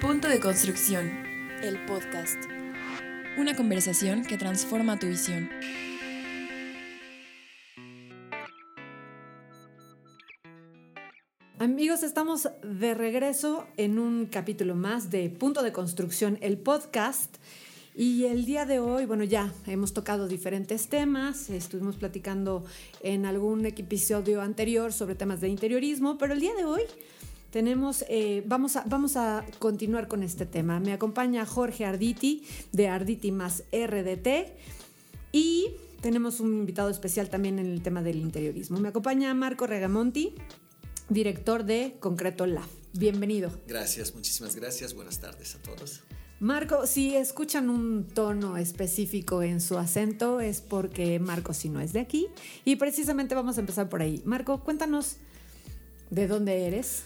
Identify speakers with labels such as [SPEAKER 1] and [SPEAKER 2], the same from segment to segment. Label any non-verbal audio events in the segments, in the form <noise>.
[SPEAKER 1] Punto de construcción.
[SPEAKER 2] El podcast.
[SPEAKER 1] Una conversación que transforma tu visión.
[SPEAKER 3] Amigos, estamos de regreso en un capítulo más de Punto de Construcción, el podcast. Y el día de hoy, bueno, ya hemos tocado diferentes temas, estuvimos platicando en algún episodio anterior sobre temas de interiorismo, pero el día de hoy tenemos, eh, vamos, a, vamos a continuar con este tema. Me acompaña Jorge Arditi de Arditi más RDT y tenemos un invitado especial también en el tema del interiorismo. Me acompaña Marco Regamonti, director de Concreto Lab. Bienvenido.
[SPEAKER 4] Gracias, muchísimas gracias. Buenas tardes a todos.
[SPEAKER 3] Marco, si escuchan un tono específico en su acento es porque Marco si no es de aquí y precisamente vamos a empezar por ahí. Marco, cuéntanos de dónde eres,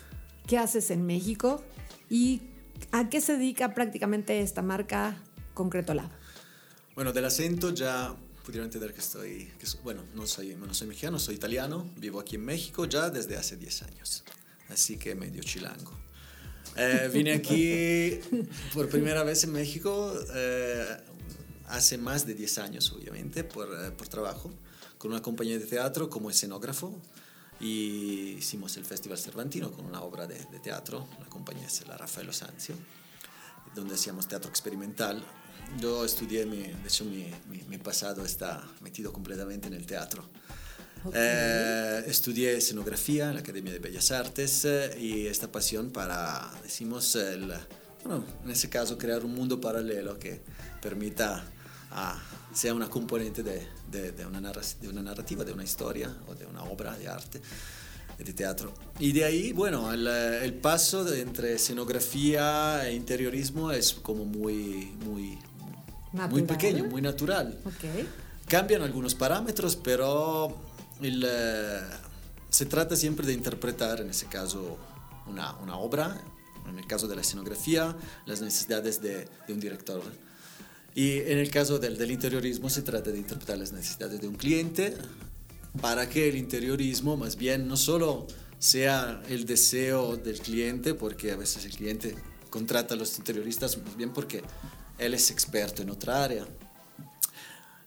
[SPEAKER 3] qué haces en México y a qué se dedica prácticamente esta marca Concreto Lab.
[SPEAKER 4] Bueno, del acento ya pudieron entender que estoy, que bueno, no soy, no soy mexicano, soy italiano, vivo aquí en México ya desde hace 10 años, así que medio chilango. Eh, vine aquí <laughs> por primera vez en México eh, hace más de 10 años, obviamente, por, eh, por, trabajo, con una compañía de teatro como escenógrafo. Y hicimos el Festival Cervantino con una obra de, de teatro, la compañía es la Rafael Sanzio, donde hacíamos teatro experimental. Yo estudié, mi, de hecho mi, mi, mi pasado está metido completamente en el teatro. Okay. Eh, estudié escenografía en la Academia de Bellas Artes eh, y esta pasión para, decimos, el, bueno, en ese caso, crear un mundo paralelo que permita, ah, sea una componente de, de, de, una de, una narrativa, de una historia o de una obra de arte, de teatro. Y de ahí, bueno, el, el paso de, entre escenografía e interiorismo es como muy, muy, muy pequeño, muy natural.
[SPEAKER 3] Okay.
[SPEAKER 4] Cambian algunos parámetros, pero el, uh, se trata siempre de interpretar, en ese caso, una, una, obra, en el caso de la escenografía, las necesidades de, de un director. Y en el caso del, del, interiorismo se trata de interpretar las necesidades de un cliente para que el interiorismo más bien no solo sea el deseo del cliente, porque a veces el cliente contrata a los interioristas más bien porque él es experto en otra área,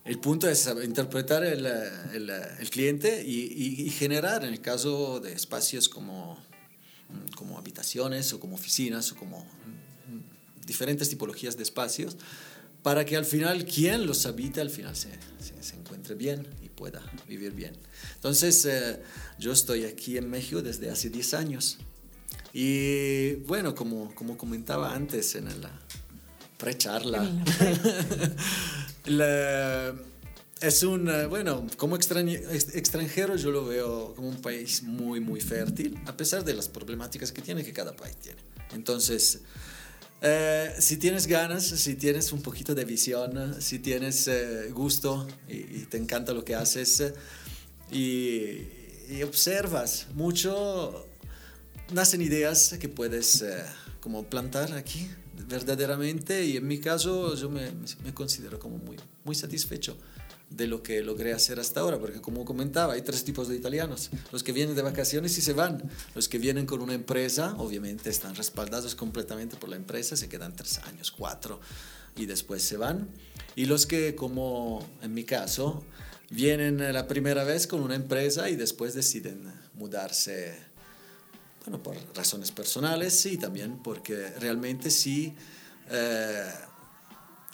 [SPEAKER 4] el punto es interpretar el, el, el cliente y, y, y, generar, en el caso de espacios como, como habitaciones o como oficinas o como diferentes tipologías de espacios, para que al final quien los habita al final se, se, se encuentre bien y pueda vivir bien. Entonces, eh, yo estoy aquí en México desde hace 10 años. Y bueno, como, como comentaba antes en la pre-charla, <laughs> La, es un, bueno, como extranjero yo lo veo como un país muy, muy fértil, a pesar de las problemáticas que tiene, que cada país tiene. Entonces, eh, si tienes ganas, si tienes un poquito de visión, si tienes eh, gusto y, y, te encanta lo que haces y, y, observas mucho, nacen ideas que puedes eh, como plantar aquí verdaderamente y en mi caso yo me, me, considero como muy, muy satisfecho de lo que logré hacer hasta ahora, porque como comentaba, hay tres tipos de italianos, los que vienen de vacaciones y se van, los que vienen con una empresa, obviamente están respaldados completamente por la empresa, se quedan tres años, cuatro, y después se van, y los que, como en mi caso, vienen la primera vez con una empresa y después deciden mudarse bueno, por razones personales y también porque realmente sí, eh,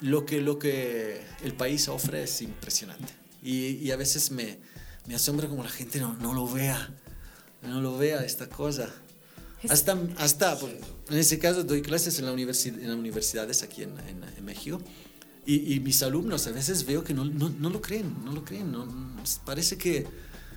[SPEAKER 4] lo, que, lo que el país ofrece es impresionante. Y, y, a veces me, me asombra como la gente no, no lo vea, no lo vea esta cosa. Hasta, hasta en ese caso doy clases en, la universidad, en las universidades aquí en, en, en México y, y, mis alumnos a veces veo que no, no, no lo creen, no lo creen, no, parece que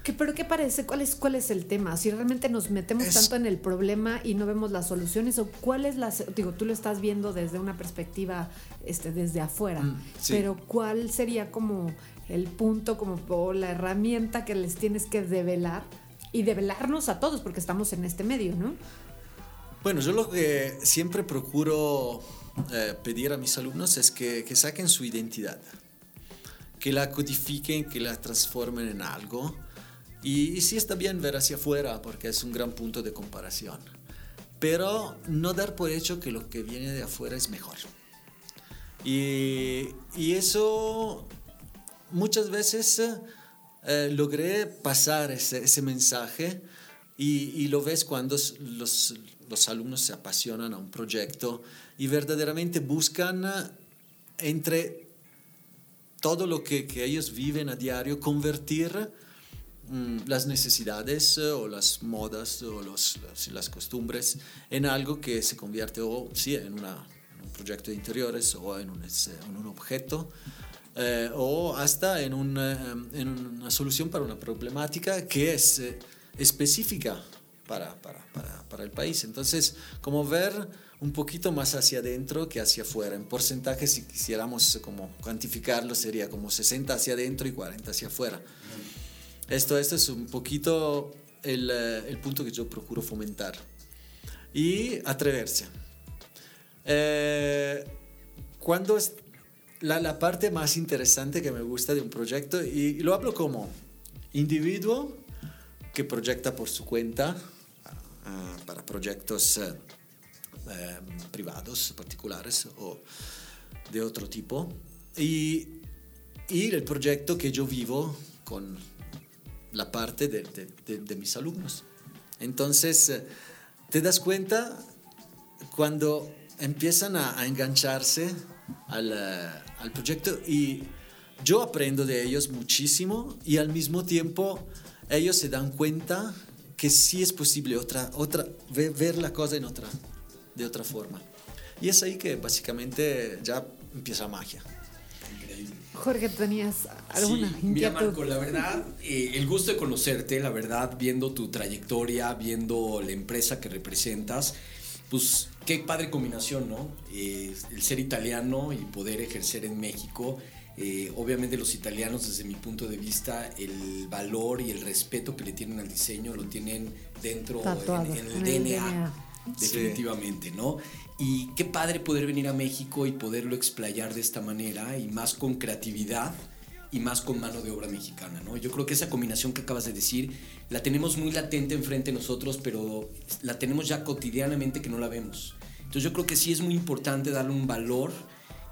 [SPEAKER 3] ¿Qué, ¿Pero qué parece? ¿Cuál es, ¿Cuál es el tema? Si realmente nos metemos es... tanto en el problema y no vemos las soluciones, o cuál es la... Digo, tú lo estás viendo desde una perspectiva, este, desde afuera, mm, sí. pero ¿cuál sería como el punto, como o la herramienta que les tienes que develar y develarnos a todos, porque estamos en este medio, ¿no?
[SPEAKER 4] Bueno, yo lo que siempre procuro eh, pedir a mis alumnos es que, que saquen su identidad, que la codifiquen, que la transformen en algo y, y sí está bien ver hacia afuera porque es un gran punto de comparación. pero no dar por hecho que lo que viene de afuera es mejor. Y, y eso muchas veces eh, logré pasar ese, ese mensaje y, y, lo ves cuando los, los alumnos se apasionan a un proyecto y verdaderamente buscan entre todo lo que, que ellos viven a diario, convertir las necesidades eh, o las modas o los, las, costumbres en algo que se convierte o sí, en, un proyecto de interiores o en un, en un objeto eh, o hasta en, un, eh, en, una solución para una problemática que es eh, específica para, para, para, para, el país. Entonces, como ver un poquito más hacia adentro que hacia afuera. En porcentaje, si quisiéramos como cuantificarlo, sería como 60 hacia adentro y 40 hacia afuera. Esto, esto es un poquito el, el punto que yo procuro fomentar. Y atreverse. Eh, cuando la, la, parte más interesante que me gusta de un proyecto, y, y lo hablo como individuo que proyecta por su cuenta uh, para proyectos uh, eh, privados, particulares o de otro tipo, y, y, el proyecto que yo vivo con la parte de, de, mis alumnos. Entonces, uh, te das cuenta cuando empiezan a, engancharse al, al, proyecto y yo aprendo de ellos muchísimo y al mismo tiempo ellos se dan cuenta que sí es posible otra, otra, ver, la cosa en otra, de otra forma. Y es ahí que básicamente ya empieza magia.
[SPEAKER 3] Jorge, ¿tenías alguna
[SPEAKER 2] sí, Mira, Marco, la verdad, eh, el gusto de conocerte, la verdad, viendo tu trayectoria, viendo la empresa que representas, pues qué padre combinación, ¿no? Eh, el ser italiano y poder ejercer en México. Eh, obviamente los italianos, desde mi punto de vista, el valor y el respeto que le tienen al diseño lo tienen dentro en, en, el, en DNA, DNA, definitivamente, sí. ¿no? Y qué padre poder venir a México y poderlo explayar de esta manera y más con creatividad y más con mano de obra mexicana, ¿no? Yo creo que esa combinación que acabas de decir la tenemos muy latente enfrente de nosotros, pero la tenemos ya cotidianamente que no la vemos. Entonces yo creo que sí es muy importante darle un valor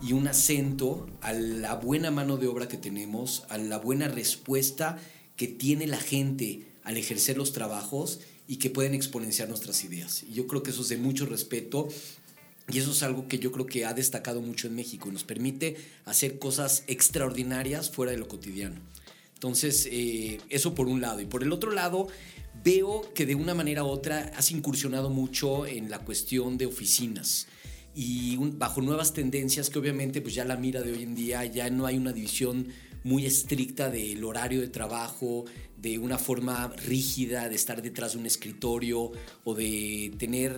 [SPEAKER 2] y un acento a la buena mano de obra que tenemos, a la buena respuesta que tiene la gente al ejercer los trabajos y que pueden exponenciar nuestras ideas. Y yo creo que eso es de mucho respeto y eso es algo que yo creo que ha destacado mucho en México y nos permite hacer cosas extraordinarias fuera de lo cotidiano. Entonces, eh, eso por un lado. Y por el otro lado, veo que de una manera u otra has incursionado mucho en la cuestión de oficinas y bajo nuevas tendencias que obviamente pues ya la mira de hoy en día ya no hay una división muy estricta del horario de trabajo, de una forma rígida de estar detrás de un escritorio o de tener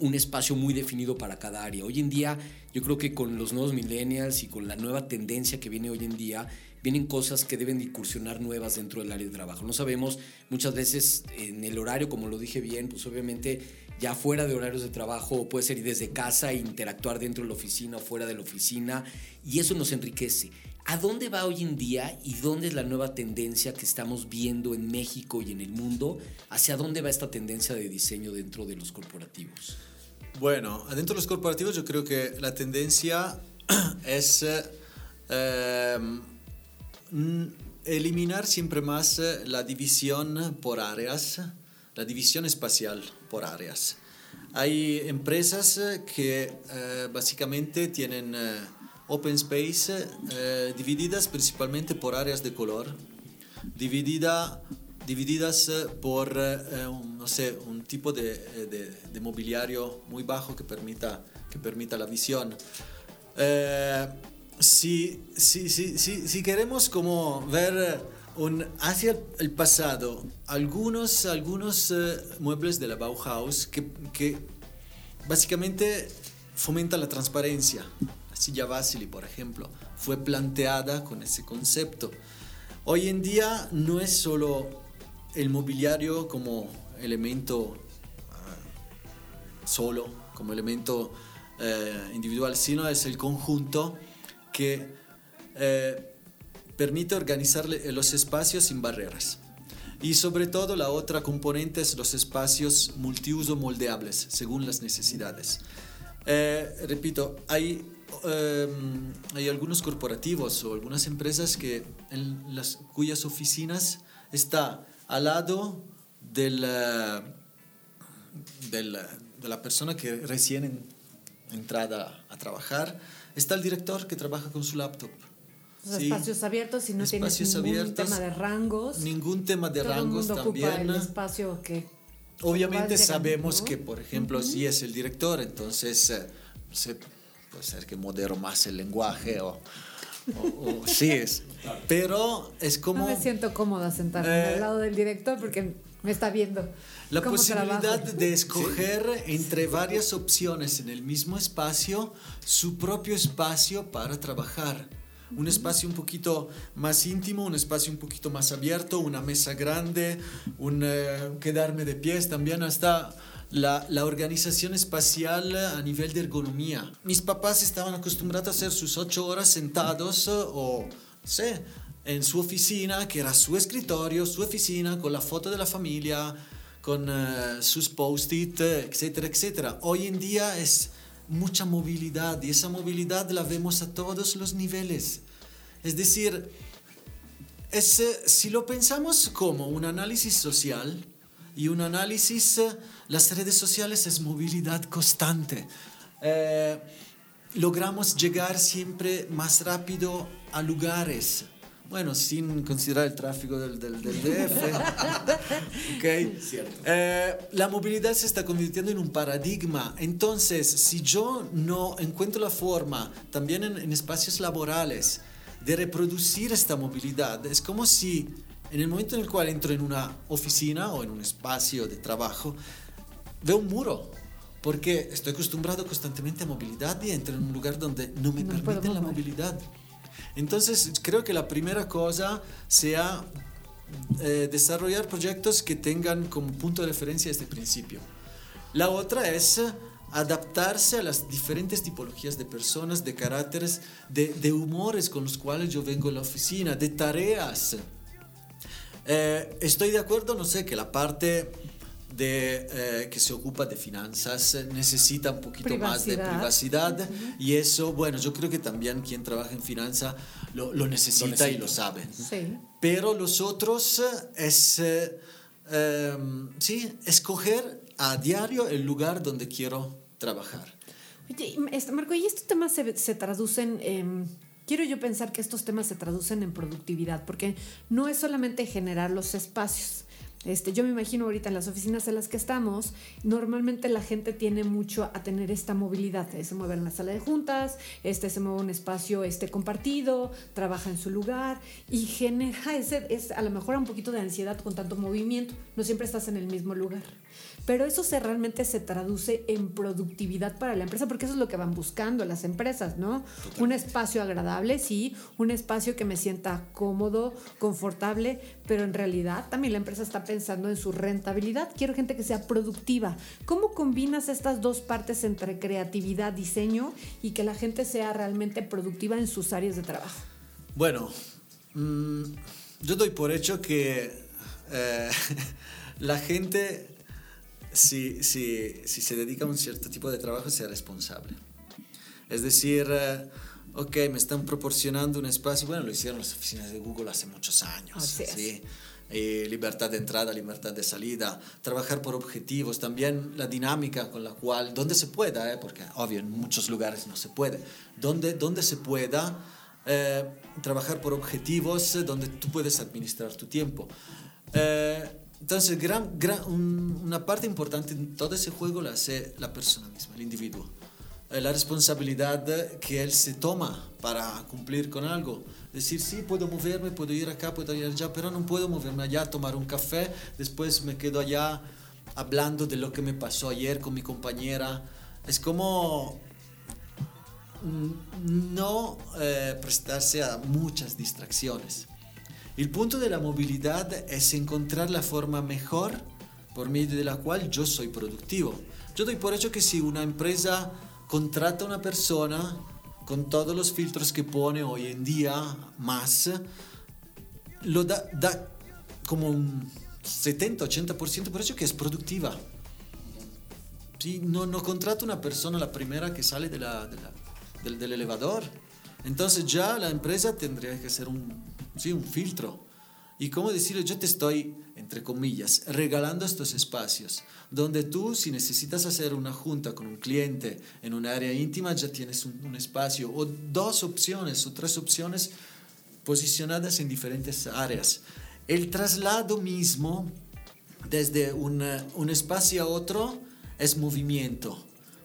[SPEAKER 2] un espacio muy definido para cada área. Hoy en día yo creo que con los nuevos millennials y con la nueva tendencia que viene hoy en día, vienen cosas que deben de incursionar nuevas dentro del área de trabajo. No sabemos muchas veces en el horario, como lo dije bien, pues obviamente ya fuera de horarios de trabajo, puede ser desde casa, interactuar dentro de la oficina o fuera de la oficina, y eso nos enriquece. ¿A dónde va hoy en día y dónde es la nueva tendencia que estamos viendo en México y en el mundo? ¿Hacia dónde va esta tendencia de diseño dentro de los corporativos?
[SPEAKER 4] Bueno, dentro de los corporativos yo creo que la tendencia <clears throat> es eh, eliminar siempre más la división por áreas, la división espacial por áreas. Hay empresas que eh, básicamente tienen... Eh, open space eh, divididas principalmente por áreas de color, dividida, divididas eh, por, eh, un, no sé, un tipo de, de, de, mobiliario muy bajo que permita, que permita la visión. Si, si, si, si, queremos como ver un, hacia el pasado algunos, algunos muebles de la Bauhaus que, que básicamente fomentan la transparencia silla Vasily, por ejemplo, fue planteada con ese concepto. Hoy en día no es solo el mobiliario como elemento uh, solo, como elemento uh, individual, sino es el conjunto que uh, permite organizar los espacios sin barreras. Y sobre todo la otra componente es los espacios multiuso moldeables según las necesidades. Eh, repito, hay, eh, hay algunos corporativos o algunas empresas que en las, cuyas oficinas está al lado del, del, de la persona que recién en, entrada a trabajar, está el director que trabaja con su laptop.
[SPEAKER 3] Sí. Espacios abiertos y no tienes ningún abiertos, tema de rangos.
[SPEAKER 4] Ningún tema de rangos el también.
[SPEAKER 3] Ocupa el espacio que.
[SPEAKER 4] Obviamente sabemos que, por ejemplo, si es el director, entonces eh, se, puede ser que modero más el lenguaje o, o, o sí es. Pero es como.
[SPEAKER 3] No me siento cómoda sentarme eh, al lado del director porque me está viendo.
[SPEAKER 4] La posibilidad de escoger entre varias opciones en el mismo espacio su propio espacio para trabajar. Un espacio un poquito más íntimo, un espacio un poquito más abierto, una mesa grande, un eh, quedarme de pies, también hasta la, la, organización espacial a nivel de ergonomía. Mis papás estaban acostumbrados a hacer sus ocho horas sentados o, sé, en su oficina, que era su escritorio, su oficina, con la foto de la familia, con uh, sus post-it, etcétera, etcétera. Hoy en día es mucha movilidad y esa movilidad la vemos a todos los niveles. Es decir, es, si lo pensamos como un análisis social y un análisis, eh, las redes sociales es movilidad constante. Eh, logramos llegar siempre más rápido a lugares bueno, sin considerar el tráfico del, del, del DF. <laughs> okay. Eh, la movilidad se está convirtiendo en un paradigma. Entonces, si yo no encuentro la forma, también en, en espacios laborales, de reproducir esta movilidad, es como si en el momento en el cual entro en una oficina o en un espacio de trabajo, veo un muro porque estoy acostumbrado constantemente a movilidad y entro en un lugar donde no me no permiten la movilidad. Entonces, creo que la primera cosa sea eh, desarrollar proyectos que tengan como punto de referencia este principio. La otra es adaptarse a las diferentes tipologías de personas, de caracteres, de, de humores con los cuales yo vengo a la oficina, de tareas. Eh, estoy de acuerdo, no sé, que la parte de, eh, que se ocupa de finanzas eh, necesita un poquito más de privacidad y eso, bueno, yo creo que también quien trabaja en finanzas lo, lo, necesita y lo sabe. Sí. Pero los otros eh, es, em, sí, escoger a diario el lugar donde quiero trabajar.
[SPEAKER 3] Oye, este, Marco, ¿y estos temas se, traducen en... Quiero yo pensar que estos temas se traducen en productividad, porque no es solamente generar los espacios, este, yo me imagino ahorita en las oficinas en las que estamos, normalmente la gente tiene mucho a tener esta movilidad. Se mueve en la sala de juntas, este, se mueve un espacio este, compartido, trabaja en su lugar y genera ese, es, a lo mejor un poquito de ansiedad con tanto movimiento. No siempre estás en el mismo lugar pero eso se realmente se traduce en productividad para la empresa, porque eso es lo que van buscando las empresas, ¿no? Un espacio agradable, sí, un espacio que me sienta cómodo, confortable, pero en realidad también la empresa está pensando en su rentabilidad. Quiero gente que sea productiva. ¿Cómo combinas estas dos partes entre creatividad, diseño y que la gente sea realmente productiva en sus áreas de trabajo?
[SPEAKER 4] Bueno, mmm, yo doy por hecho que eh, <laughs> la gente si, si, si, se dedica a un cierto tipo de trabajo, sea responsable. Es decir, uh, ok, me están proporcionando un espacio, bueno, lo hicieron las oficinas de Google hace muchos años, ¿sí? Eh, libertad de entrada, libertad de salida, trabajar por objetivos, también la dinámica con la cual, donde se pueda, eh, porque obvio en muchos lugares no se puede, donde, donde se pueda eh, trabajar por objetivos, donde tú puedes administrar tu tiempo. Entonces, gran, gran, una parte importante en todo ese juego la hace la persona misma, el individuo. Eh, la responsabilidad que él se toma para cumplir con algo. Decir, sí, puedo moverme, puedo ir acá, puedo ir allá, pero no puedo moverme allá, tomar un café, después me quedo allá hablando de lo que me pasó ayer con mi compañera. Es como mm, no eh, prestarse a muchas distracciones. El punto de la movilidad es encontrar la forma mejor por medio de la cual yo soy productivo. Yo doy por hecho que si una empresa contrata a una persona con todos los filtros que pone hoy en día más, lo da, da como un 70, 80%, por eso que es productiva. Sí, no, no contrata una persona la primera que sale de la, de la- del, del elevador. Entonces ya la empresa tendría que hacer un, sí, un filtro. Y como decirle, yo te estoy, entre comillas, regalando estos espacios, donde tú si necesitas hacer una junta con un cliente en un área íntima, ya tienes un, un espacio o dos opciones o tres opciones posicionadas en diferentes áreas. El traslado mismo desde una- un espacio a otro es movimiento.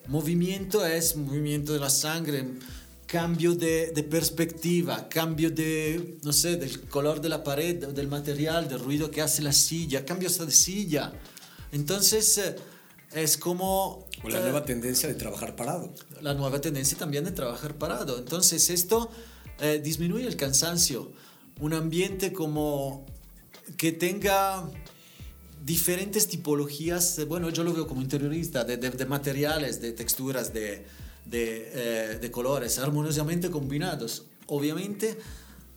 [SPEAKER 4] Movimiento es movimiento de la sangre, cambio de, de perspectiva, cambio de, no sé, del color de la pared, del material, del ruido que hace la silla, cambio hasta de silla. Entonces, eh, es como...
[SPEAKER 2] O la
[SPEAKER 4] eh,
[SPEAKER 2] nueva tendencia de trabajar parado.
[SPEAKER 4] la nueva tendencia también de trabajar parado. Entonces esto eh, disminuye el cansancio. Un ambiente como que tenga diferentes tipologías, eh, bueno, yo lo veo como interiorista, de, de- de materiales, de texturas, de, de, eh, de colores, armoniosamente combinados. Obviamente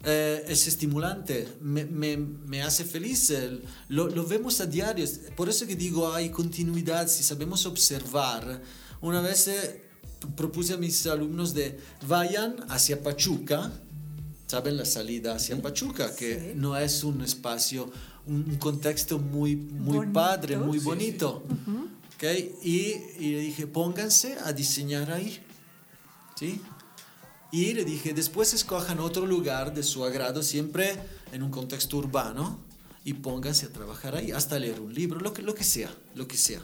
[SPEAKER 4] eh, es estimulante, me, me- me hace feliz, lo, lo vemos a diario, por eso que digo hay continuidad, si sabemos observar. Una vez eh, propuse a mis alumnos de vayan hacia Pachuca, ¿saben? La salida hacia Pachuca, que
[SPEAKER 3] Sí.
[SPEAKER 4] no es un espacio, un, contexto muy, muy
[SPEAKER 3] Bonito.
[SPEAKER 4] padre, muy
[SPEAKER 3] Sí,
[SPEAKER 4] bonito. ¿Ok? Y, y le dije, pónganse a diseñar ahí. ¿Sí? Y le dije, después escojan otro lugar de su agrado, siempre en un contexto urbano, y pónganse a trabajar ahí, hasta leer un libro, lo que, lo que sea, lo que sea.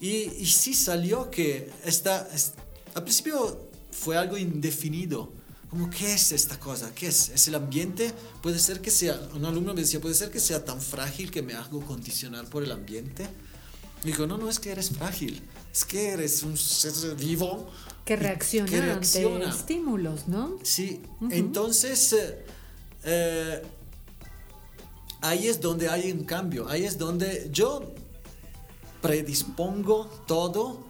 [SPEAKER 4] Y, y sí salió que esta, es- al principio fue algo indefinido. Como, ¿qué es esta cosa? ¿Qué es? ¿Es el ambiente? Puede ser que sea, un alumno me decía, puede ser que sea tan frágil que me hago condicionar por el ambiente. Digo, no, no es que eres frágil, es que eres un ser vivo.
[SPEAKER 3] Que reacciona,
[SPEAKER 4] que reacciona.
[SPEAKER 3] ante estímulos, ¿no?
[SPEAKER 4] Sí, entonces eh, eh, ahí es donde hay un cambio, ahí es donde yo predispongo todo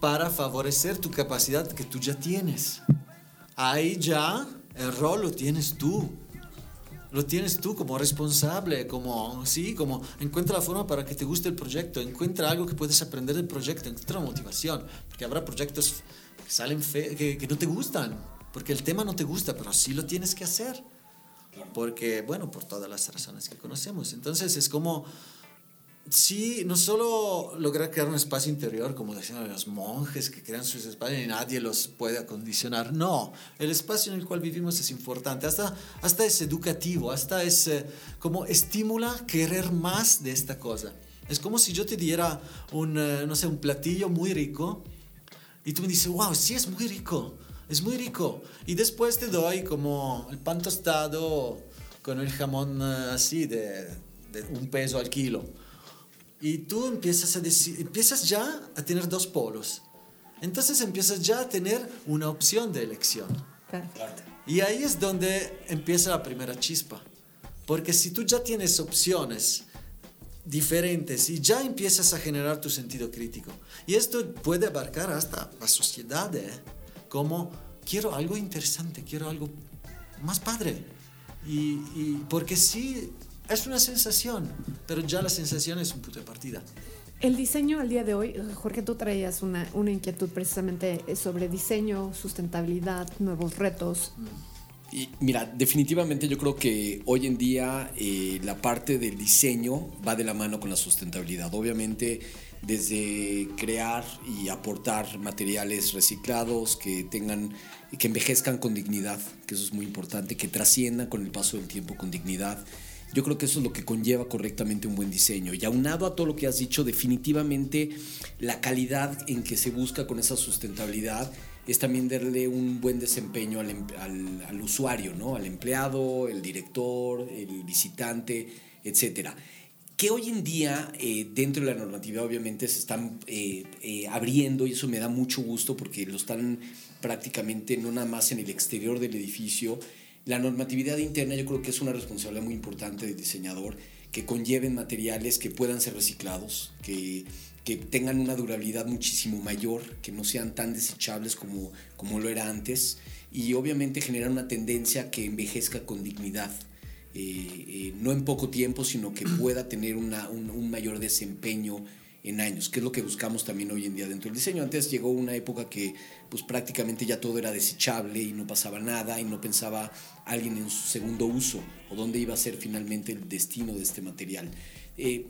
[SPEAKER 4] para favorecer tu capacidad que tú ya tienes. Ahí ya el rol lo tienes tú. Lo tienes tú como responsable, como, sí, como encuentra la forma para que te guste el proyecto, encuentra algo que puedes aprender del proyecto, encuentra motivación, porque habrá proyectos que salen fe que, que no te gustan, porque el tema no te gusta, pero sí lo tienes que hacer, porque, bueno, por todas las razones que conocemos. Entonces es como, sí, no solo lograr crear un espacio interior, como decían los monjes que crean sus espacios y nadie los puede acondicionar. No, el espacio en el cual vivimos es importante, hasta, hasta es educativo, hasta es eh, como estimula querer más de esta cosa. Es como si yo te diera un, eh, no sé, un platillo muy rico y tú me dices, wow, sí es muy rico, es muy rico. Y después te doy como el pan tostado con el jamón eh, así de, de un peso al kilo. Y tú empiezas, a decir, empiezas ya a tener dos polos. Entonces empiezas ya a tener una opción de elección.
[SPEAKER 3] Perfecto.
[SPEAKER 4] Y ahí es donde empieza la primera chispa. Porque si tú ya tienes opciones diferentes y ya empiezas a generar tu sentido crítico, y esto puede abarcar hasta la sociedad, ¿eh? como quiero algo interesante, quiero algo más padre. Y, y porque sí, es una sensación, pero ya la sensación es un punto de partida.
[SPEAKER 3] El diseño al día de hoy, Jorge, tú traías una, una inquietud precisamente sobre diseño, sustentabilidad, nuevos retos.
[SPEAKER 2] Y mira, definitivamente yo creo que hoy en día eh, la parte del diseño va de la mano con la sustentabilidad. Obviamente desde crear y aportar materiales reciclados que tengan que envejezcan con dignidad, que eso es muy importante, que trasciendan con el paso del tiempo con dignidad. Yo creo que eso es lo que conlleva correctamente un buen diseño. Y aunado a todo lo que has dicho, definitivamente la calidad en que se busca con esa sustentabilidad es también darle un buen desempeño al, em- al- al usuario, ¿no? Al empleado, el director, el visitante, etcétera. Que hoy en día, eh, dentro de la normativa, obviamente se están eh, eh, abriendo y eso me da mucho gusto porque lo están prácticamente no nada más en el exterior del edificio. La normatividad interna yo creo que es una responsabilidad muy importante del diseñador, que conlleven materiales que puedan ser reciclados, que, que tengan una durabilidad muchísimo mayor, que no sean tan desechables como, como lo era antes, y obviamente generar una tendencia que envejezca con dignidad. eh, eh, no en poco tiempo, sino que pueda tener una, un, un mayor desempeño en años, que es lo que buscamos también hoy en día dentro del diseño. Antes llegó una época que pues prácticamente ya todo era desechable y no pasaba nada y no pensaba alguien en su segundo uso o dónde iba a ser finalmente el destino de este material. Eh,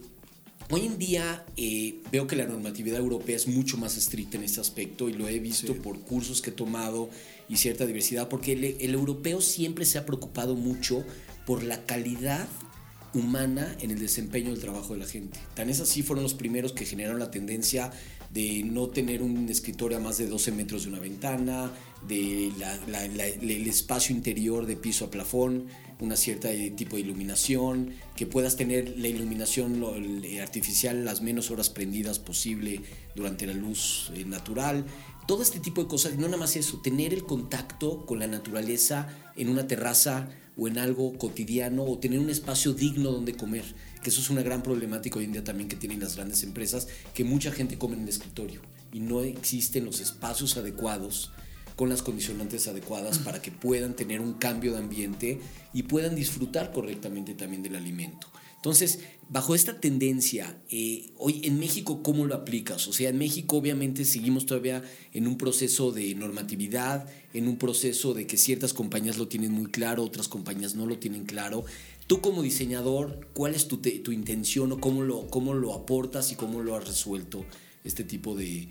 [SPEAKER 2] hoy en día eh, veo que la normatividad europea es mucho más estricta en este aspecto y lo he visto
[SPEAKER 4] Sí.
[SPEAKER 2] por cursos que he tomado y cierta diversidad, porque el, el europeo siempre se ha preocupado mucho por la calidad humana en el desempeño del trabajo de la gente. Tan es así, fueron los primeros que generaron la tendencia de no tener un escritorio a más de 12 metros de una ventana, de el espacio interior de piso a plafón, una cierta eh, tipo de iluminación, que puedas tener la iluminación eh, artificial las menos horas prendidas posible durante la luz eh, natural. Todo este tipo de cosas, no nada más eso, tener el contacto con la naturaleza en una terraza o en algo cotidiano o tener un espacio digno donde comer, que eso es una gran problemática hoy en día también que tienen las grandes empresas, que mucha gente come en el escritorio y no existen los espacios adecuados con las condicionantes adecuadas para que puedan tener un cambio de ambiente y puedan disfrutar correctamente también del alimento. Entonces, bajo esta tendencia, eh, hoy en México, ¿cómo lo aplicas? O sea, en México obviamente seguimos todavía en un proceso de normatividad, en un proceso de que ciertas compañías lo tienen muy claro, otras compañías no lo tienen claro. Tú como diseñador, ¿cuál es tu, tu intención o cómo lo, cómo lo aportas y cómo lo has resuelto? Este tipo de,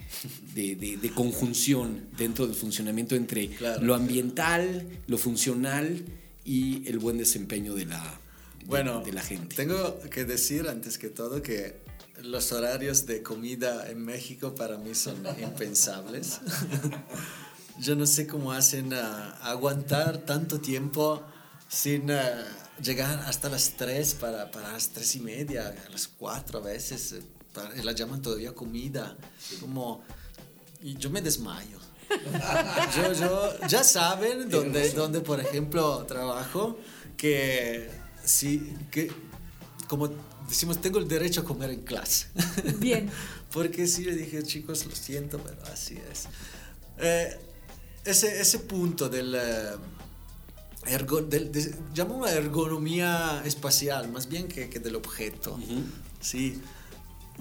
[SPEAKER 2] de, de- de conjunción dentro del funcionamiento entre
[SPEAKER 4] Claro.
[SPEAKER 2] lo ambiental, lo funcional y el buen desempeño de la,
[SPEAKER 4] Bueno,
[SPEAKER 2] de la gente.
[SPEAKER 4] Tengo que decir antes que todo que los horarios de comida en México para mí son <laughs> impensables. <laughs> Yo no sé cómo hacen a aguantar tanto tiempo sin ah, llegar hasta las 3 para, para las 3 y media, a las 4 a veces. Eh, para- la llaman todavía comida. Como, y yo me desmayo. <laughs> Yo, yo, ya saben donde, donde, por ejemplo, trabajo, que sí, que como decimos, tengo el derecho a comer en clase. <laughs>
[SPEAKER 3] Bien.
[SPEAKER 4] Porque sí, le dije, chicos, lo siento, pero así es. Eh, ese, ese punto del... eh, ergo- del de- llamo ergonomía espacial, más bien que, que del objeto.
[SPEAKER 2] Ujú.
[SPEAKER 4] Sí,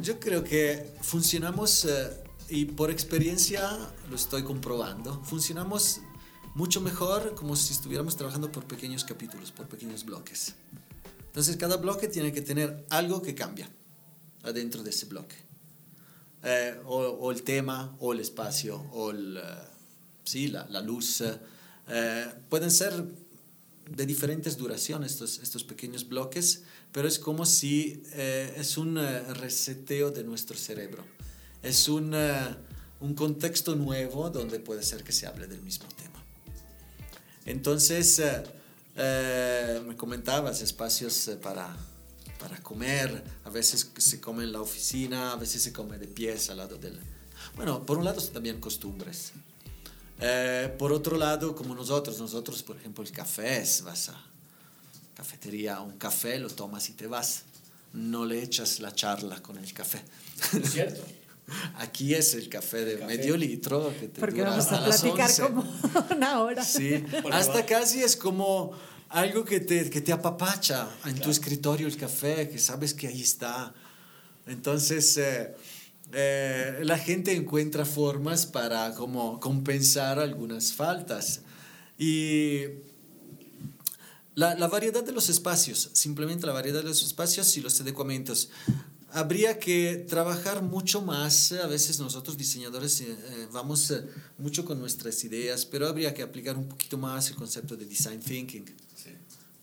[SPEAKER 4] yo creo que funcionamos, eh, y por experiencia lo estoy comprobando, funcionamos mucho mejor como si estuviéramos trabajando por pequeños capítulos, por pequeños bloques. Entonces cada bloque tiene que tener algo que cambia adentro de ese bloque. Eh, o, o el tema, o el espacio, o el, eh, sí, la, la luz. eh, pueden ser de diferentes duraciones estos, estos pequeños bloques, pero es como si eh, es un eh, reseteo de nuestro cerebro. Es un, eh, un contexto nuevo donde puede ser que se hable del mismo tema. Entonces, eh, me comentabas espacios para, para comer, a veces se come en la oficina, a veces se come de pies al lado del... Bueno, por un lado también costumbres. Eh, por otro lado, como nosotros, nosotros, por ejemplo, el café es, vas a cafetería, un café, lo tomas y te vas. No le echas la charla con el café.
[SPEAKER 2] Es cierto. <laughs>
[SPEAKER 4] Aquí es el café de
[SPEAKER 2] Café.
[SPEAKER 4] medio litro que te
[SPEAKER 3] Porque
[SPEAKER 4] dura
[SPEAKER 3] vamos
[SPEAKER 4] hasta
[SPEAKER 3] a
[SPEAKER 4] las
[SPEAKER 3] platicar
[SPEAKER 4] 11.
[SPEAKER 3] como <laughs> una hora.
[SPEAKER 4] Sí, <laughs>
[SPEAKER 2] Porque
[SPEAKER 4] hasta
[SPEAKER 2] va-
[SPEAKER 4] casi es como algo que te, que te apapacha en tu escritorio el café, que sabes que ahí está. Entonces, eh, eh, la gente encuentra formas para como compensar algunas faltas. Y la, la variedad de los espacios, simplemente la variedad de los espacios y los adecuamientos. Habría que trabajar mucho más, a veces nosotros diseñadores eh, eh, vamos eh, mucho con nuestras ideas, pero habría que aplicar un poquito más el concepto de design thinking,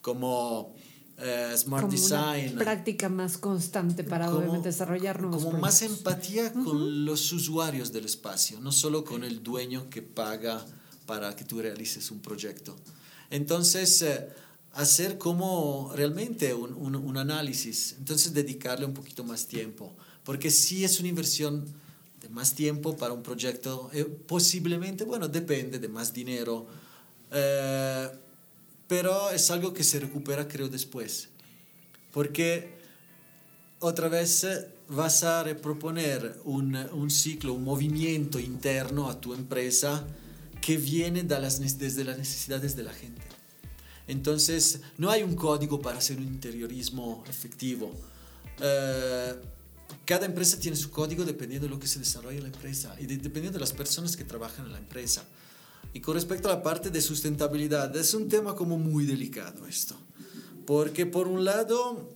[SPEAKER 4] como eh, smart
[SPEAKER 3] como
[SPEAKER 4] design.
[SPEAKER 3] una práctica más constante para
[SPEAKER 4] Como-
[SPEAKER 3] obviamente desarrollar nuevos
[SPEAKER 4] Como más empatía con los usuarios del espacio, no solo con el dueño que paga para que tú realices un proyecto. Entonces, eh, hacer como realmente un, un- un análisis, entonces dedicarle un poquito más tiempo, porque si es una inversión de más tiempo para un proyecto, eh, posiblemente, bueno, depende de más dinero, eh, pero es algo que se recupera creo después, porque otra vez eh, vas a proponer un, un ciclo, un movimiento interno a tu empresa que viene de las, desde las necesidades de la gente. Entonces, no hay un código para hacer un interiorismo efectivo. Eh, cada empresa tiene su código dependiendo de lo que se desarrolla en la empresa y dependiendo de las personas que trabajan en la empresa. Y con respecto a la parte de sustentabilidad, es un tema como muy delicado esto. Porque por un lado,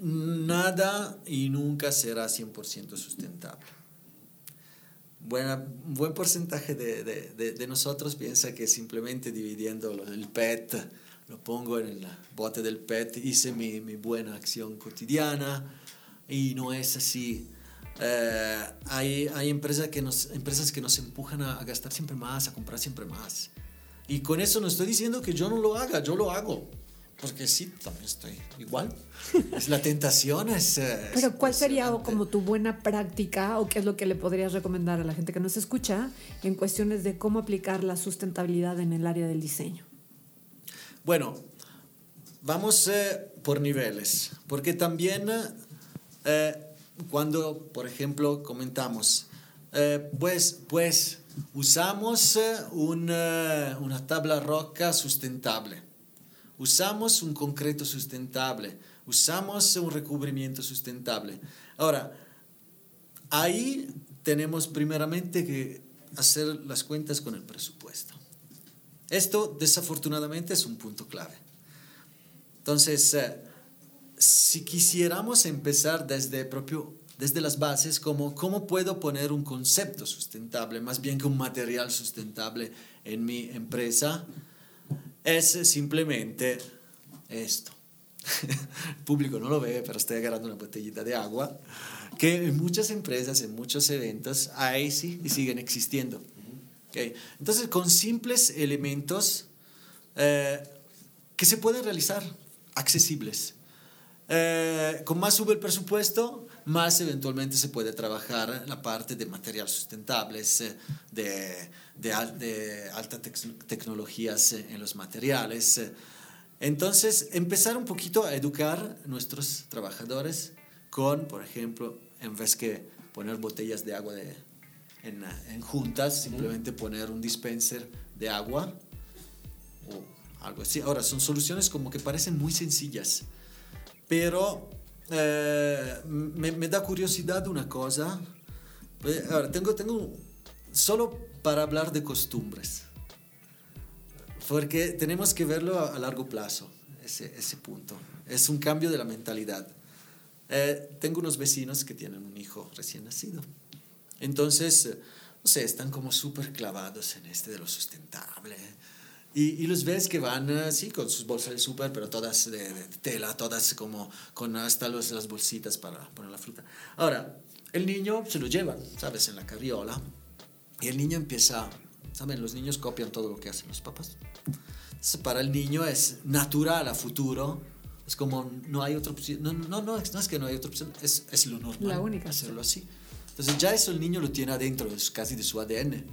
[SPEAKER 4] nada y nunca será 100% sustentable. Buena, buen porcentaje de, de, de, nosotros piensa que simplemente dividiendo el PET, lo pongo en el bote del PET, hice mi, mi buena acción cotidiana y no es así. Eh, hay, hay empresas, que nos, empresas que nos empujan a, a, gastar siempre más, a comprar siempre más. Y con eso no estoy diciendo que yo no lo haga, yo lo hago. Porque sí, también estoy igual. Es la tentación, es...
[SPEAKER 3] Eh, Pero ¿cuál sería como tu buena práctica o qué es lo que le podrías recomendar a la gente que nos escucha en cuestiones de cómo aplicar la sustentabilidad en el área del diseño?
[SPEAKER 4] Bueno, vamos eh, por niveles, porque también eh, cuando, por ejemplo, comentamos, pues, pues usamos una, una tabla roca sustentable usamos un concreto sustentable, usamos un recubrimiento sustentable. Ahora, ahí tenemos primeramente que hacer las cuentas con el presupuesto. Esto desafortunadamente es un punto clave. Entonces, eh, si quisiéramos empezar desde propio desde las bases como cómo puedo poner un concepto sustentable más bien que un material sustentable en mi empresa, es simplemente esto. <laughs> El público no lo ve, pero estoy agarrando una botellita de agua que en muchas empresas, en muchos eventos, hay sí y siguen existiendo. Okay. Entonces, con simples elementos eh, que se pueden realizar, accesibles. Eh, con más sube el presupuesto, más eventualmente se puede trabajar la parte de materiales sustentables, eh, de, de, de altas tecnologías eh, en los materiales. Entonces, empezar un poquito a educar a nuestros trabajadores con, por ejemplo, en vez que poner botellas de agua de, en, en, juntas, simplemente poner un dispenser de agua o algo así. Ahora, son soluciones como que parecen muy sencillas, pero eh, me, me, da curiosidad una cosa. Eh, ahora, tengo, tengo solo para hablar de costumbres, porque tenemos que verlo a, a largo plazo, ese, ese, punto. Es un cambio de la mentalidad. Eh, tengo unos vecinos que tienen un hijo recién nacido. Entonces, no sé, están como súper clavados en este de lo sustentable y, y, los ves que van así con sus bolsas de súper, pero todas de, de, tela, todas como con hasta los, las bolsitas para poner la fruta. Ahora, el niño se lo lleva, ¿sabes? En la carriola. Y el niño empieza, ¿saben? Los niños copian todo lo que hacen los papás. Entonces, para el niño es natural a futuro. Es como, no hay otra opción. No, no, no, no es que no hay otra opción, es, es lo normal.
[SPEAKER 3] La única.
[SPEAKER 4] Hacerlo así. Entonces, ya eso el niño lo tiene adentro, es casi de su ADN.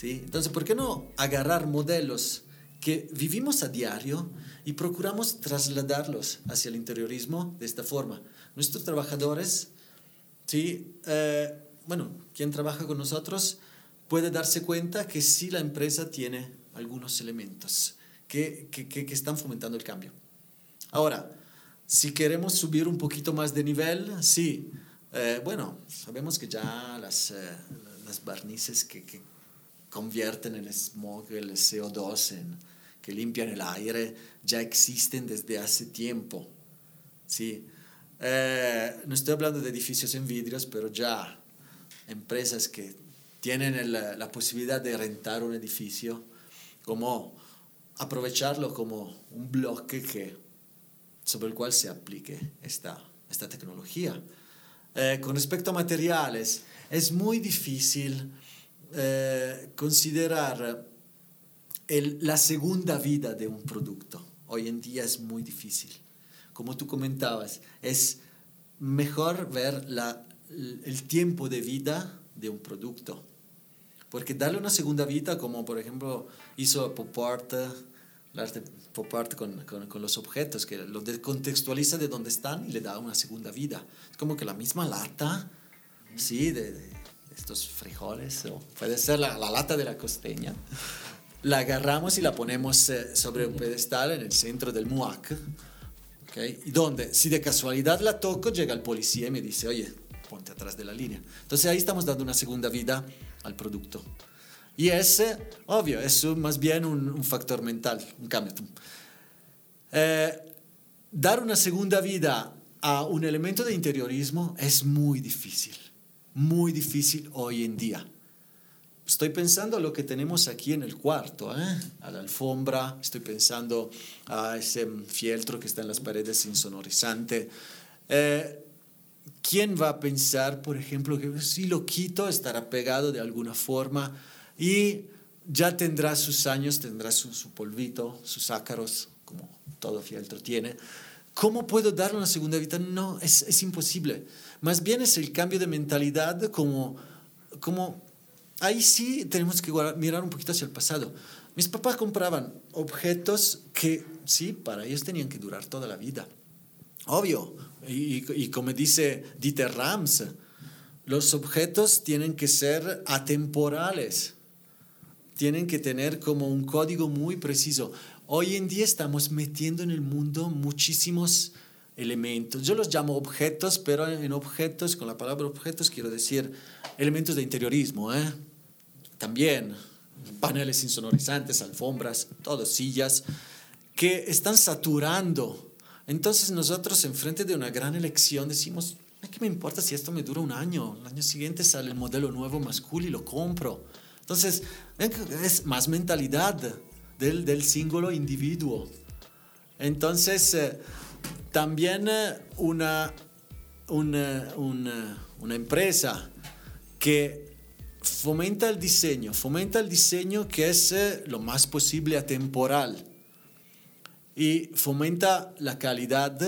[SPEAKER 4] ¿Sí? Entonces, ¿por qué no agarrar modelos que vivimos a diario y procuramos trasladarlos hacia el interiorismo de esta forma? Nuestros trabajadores, ¿sí? Eh, bueno, quien trabaja con nosotros puede darse cuenta que sí la empresa tiene algunos elementos que, que, que están fomentando el cambio. Ahora, si queremos subir un poquito más de nivel, sí. Eh, bueno, sabemos que ya las, eh, las barnices que, que, convierten el smog, el CO2, en, que limpian el aire, ya existen desde hace tiempo. ¿sí? Eh, no estoy hablando de edificios en vidrios, pero ya empresas que tienen el, la posibilidad de rentar un edificio, como aprovecharlo como un bloque que, sobre el cual se aplique esta, esta tecnología. Eh, con respecto a materiales, es muy difícil eh, considerar el, la segunda vida de un producto. Hoy en día es muy difícil. Como tú comentabas, es mejor ver la, el tiempo de vida de un producto. Porque darle una segunda vida, como por ejemplo hizo Pop Art, el arte Pop Art con, con, con, los objetos, que lo contextualiza de dónde están y le da una segunda vida. Es como que la misma lata, sí, de, de estos frijoles, o puede ser la, la lata de la costeña. la agarramos y la ponemos eh, sobre un pedestal en el centro del MUAC, ¿okay? y donde si de casualidad la toco, llega el policía y me dice, oye, ponte atrás de la línea. Entonces ahí estamos dando una segunda vida al producto. Y ese, obvio, es más bien un, un factor mental, un cambio. Eh, dar una segunda vida a un elemento de interiorismo es muy difícil, muy difícil hoy en día. Estoy pensando lo que tenemos aquí en el cuarto, ¿eh? a la alfombra, estoy pensando a ese fieltro que está en las paredes insonorizante. Eh, ¿Quién va a pensar, por ejemplo, que si lo quito estará pegado de alguna forma y ya tendrá sus años, tendrá su, su polvito, sus ácaros, como todo fieltro tiene? ¿Cómo puedo darle una segunda vida? No, es, es imposible. Más bien es el cambio de mentalidad como, como ahí sí tenemos que mirar un poquito hacia el pasado. Mis papás compraban objetos que, sí, para ellos tenían que durar toda la vida. Obvio. Y, y como dice Dieter Rams, los objetos tienen que ser atemporales. Tienen que tener como un código muy preciso. Hoy en día estamos metiendo en el mundo muchísimos elementos. Yo los llamo objetos, pero en objetos, con la palabra objetos, quiero decir elementos de interiorismo. ¿eh? También paneles insonorizantes, alfombras, todo, sillas, que están saturando. Entonces nosotros, enfrente de una gran elección, decimos, ¿qué me importa si esto me dura un año? El año siguiente sale el modelo nuevo más cool y lo compro. Entonces, es más mentalidad del, del individuo. Entonces, eh, también eh, una, una, una, empresa que fomenta el diseño, fomenta el diseño que es eh, lo más posible atemporal y fomenta la calidad,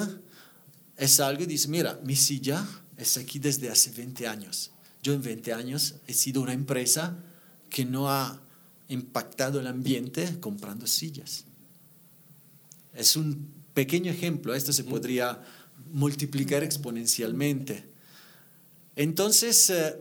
[SPEAKER 4] es algo y dice, mira, mi silla es aquí desde hace 20 años. Yo en 20 años he sido una empresa que no ha impactado el ambiente comprando sillas. Es un pequeño ejemplo, esto se podría multiplicar exponencialmente. Entonces, eh,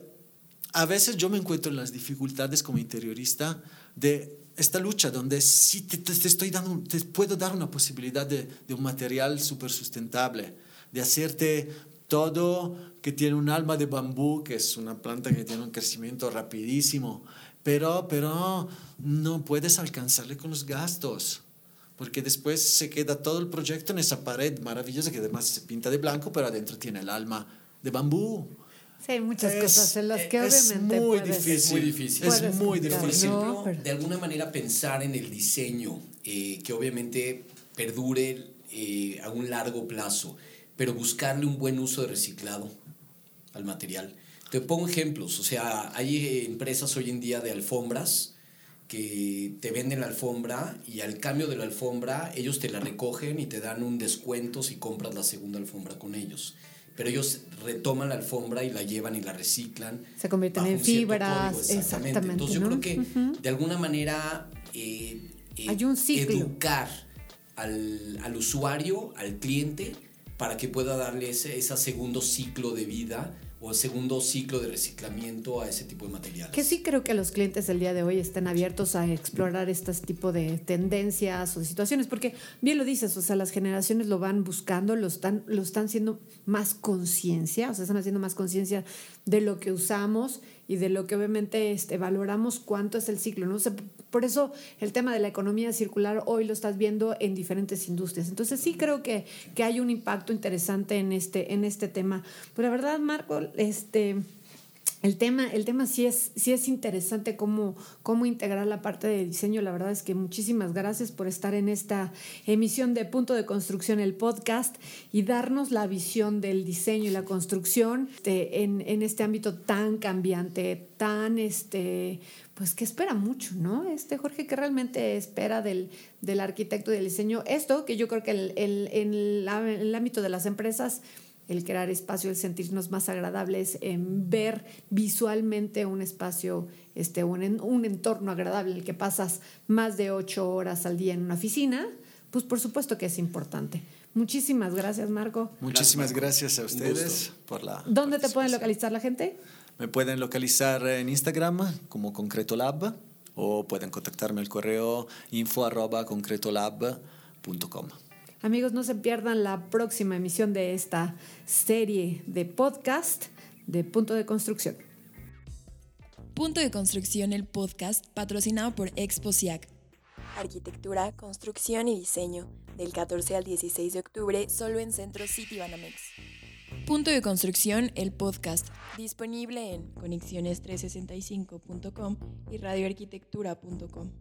[SPEAKER 4] a veces yo me encuentro en las dificultades como interiorista de esta lucha donde sí te, te estoy dando, te puedo dar una posibilidad de, de un material súper sustentable, de hacerte todo que tiene un alma de bambú, que es una planta que tiene un crecimiento rapidísimo, pero, pero no puedes alcanzarle con los gastos, porque después se queda todo el proyecto en esa pared maravillosa que además se pinta de blanco, pero adentro tiene el alma de bambú.
[SPEAKER 3] Sí, hay muchas es, cosas en las que
[SPEAKER 4] es
[SPEAKER 3] obviamente
[SPEAKER 4] muy
[SPEAKER 3] puedes-
[SPEAKER 4] difícil.
[SPEAKER 2] Es muy difícil.
[SPEAKER 4] Es muy difícil.
[SPEAKER 2] Ejemplo, de alguna manera pensar en el diseño, eh, que obviamente perdure eh, a un largo plazo, pero buscarle un buen uso de reciclado al material. Te pongo ejemplos, o sea, hay eh, empresas hoy en día de alfombras que te venden la alfombra y al cambio de la alfombra ellos te la recogen y te dan un descuento si compras la segunda alfombra con ellos. Pero ellos retoman la alfombra y la llevan y la reciclan.
[SPEAKER 3] Se convierten en fibras,
[SPEAKER 2] código,
[SPEAKER 3] exactamente,
[SPEAKER 2] Entonces yo creo que de alguna manera eh, eh,
[SPEAKER 3] Hay un ciclo.
[SPEAKER 2] educar al, al usuario, al cliente, para que pueda darle ese, ese segundo ciclo de vida o el segundo ciclo de reciclamiento a ese tipo de materiales.
[SPEAKER 3] Que sí creo que los clientes del día de hoy están abiertos a explorar este tipo de tendencias o situaciones, porque bien lo dices, o sea, las generaciones lo van buscando, lo están, lo están haciendo más conciencia, o sea, están haciendo más conciencia de lo que usamos y de lo que obviamente este, valoramos cuánto es el ciclo, ¿no? Por eso el tema de la economía circular hoy lo estás viendo en diferentes industrias. Entonces sí creo que, que hay un impacto interesante en este, en este tema. Pero la verdad, Marco, este... El tema, el tema sí es, sí es interesante cómo, cómo integrar la parte de diseño. La verdad es que muchísimas gracias por estar en esta emisión de Punto de Construcción, el podcast, y darnos la visión del diseño y la construcción este, en, en este ámbito tan cambiante, tan este, pues que espera mucho, ¿no? Este Jorge que realmente espera del, del arquitecto y del diseño. Esto que yo creo que el, el, en la- en el ámbito de las empresas el crear espacio, el sentirnos más agradables, en ver visualmente un espacio, este, un, en- un entorno agradable en el que pasas más de ocho horas al día en una oficina, pues por supuesto que es importante. Muchísimas gracias, Marco.
[SPEAKER 4] Muchísimas gracias a
[SPEAKER 2] Un
[SPEAKER 4] ustedes
[SPEAKER 2] gusto.
[SPEAKER 4] por la.
[SPEAKER 3] ¿Dónde te pueden localizar la gente?
[SPEAKER 4] Me pueden localizar en Instagram como Concreto Lab o pueden contactarme al correo info arroba concretolab.com.
[SPEAKER 3] Amigos, no se pierdan la próxima emisión de esta serie de podcast de Punto de Construcción.
[SPEAKER 1] Punto de Construcción, el podcast patrocinado por Exposiac.
[SPEAKER 5] Arquitectura, construcción y diseño, del 14 al 16 de octubre, solo en Centro City Banamex.
[SPEAKER 1] Punto de Construcción, el podcast, disponible en conexiones365.com y radioarquitectura.com.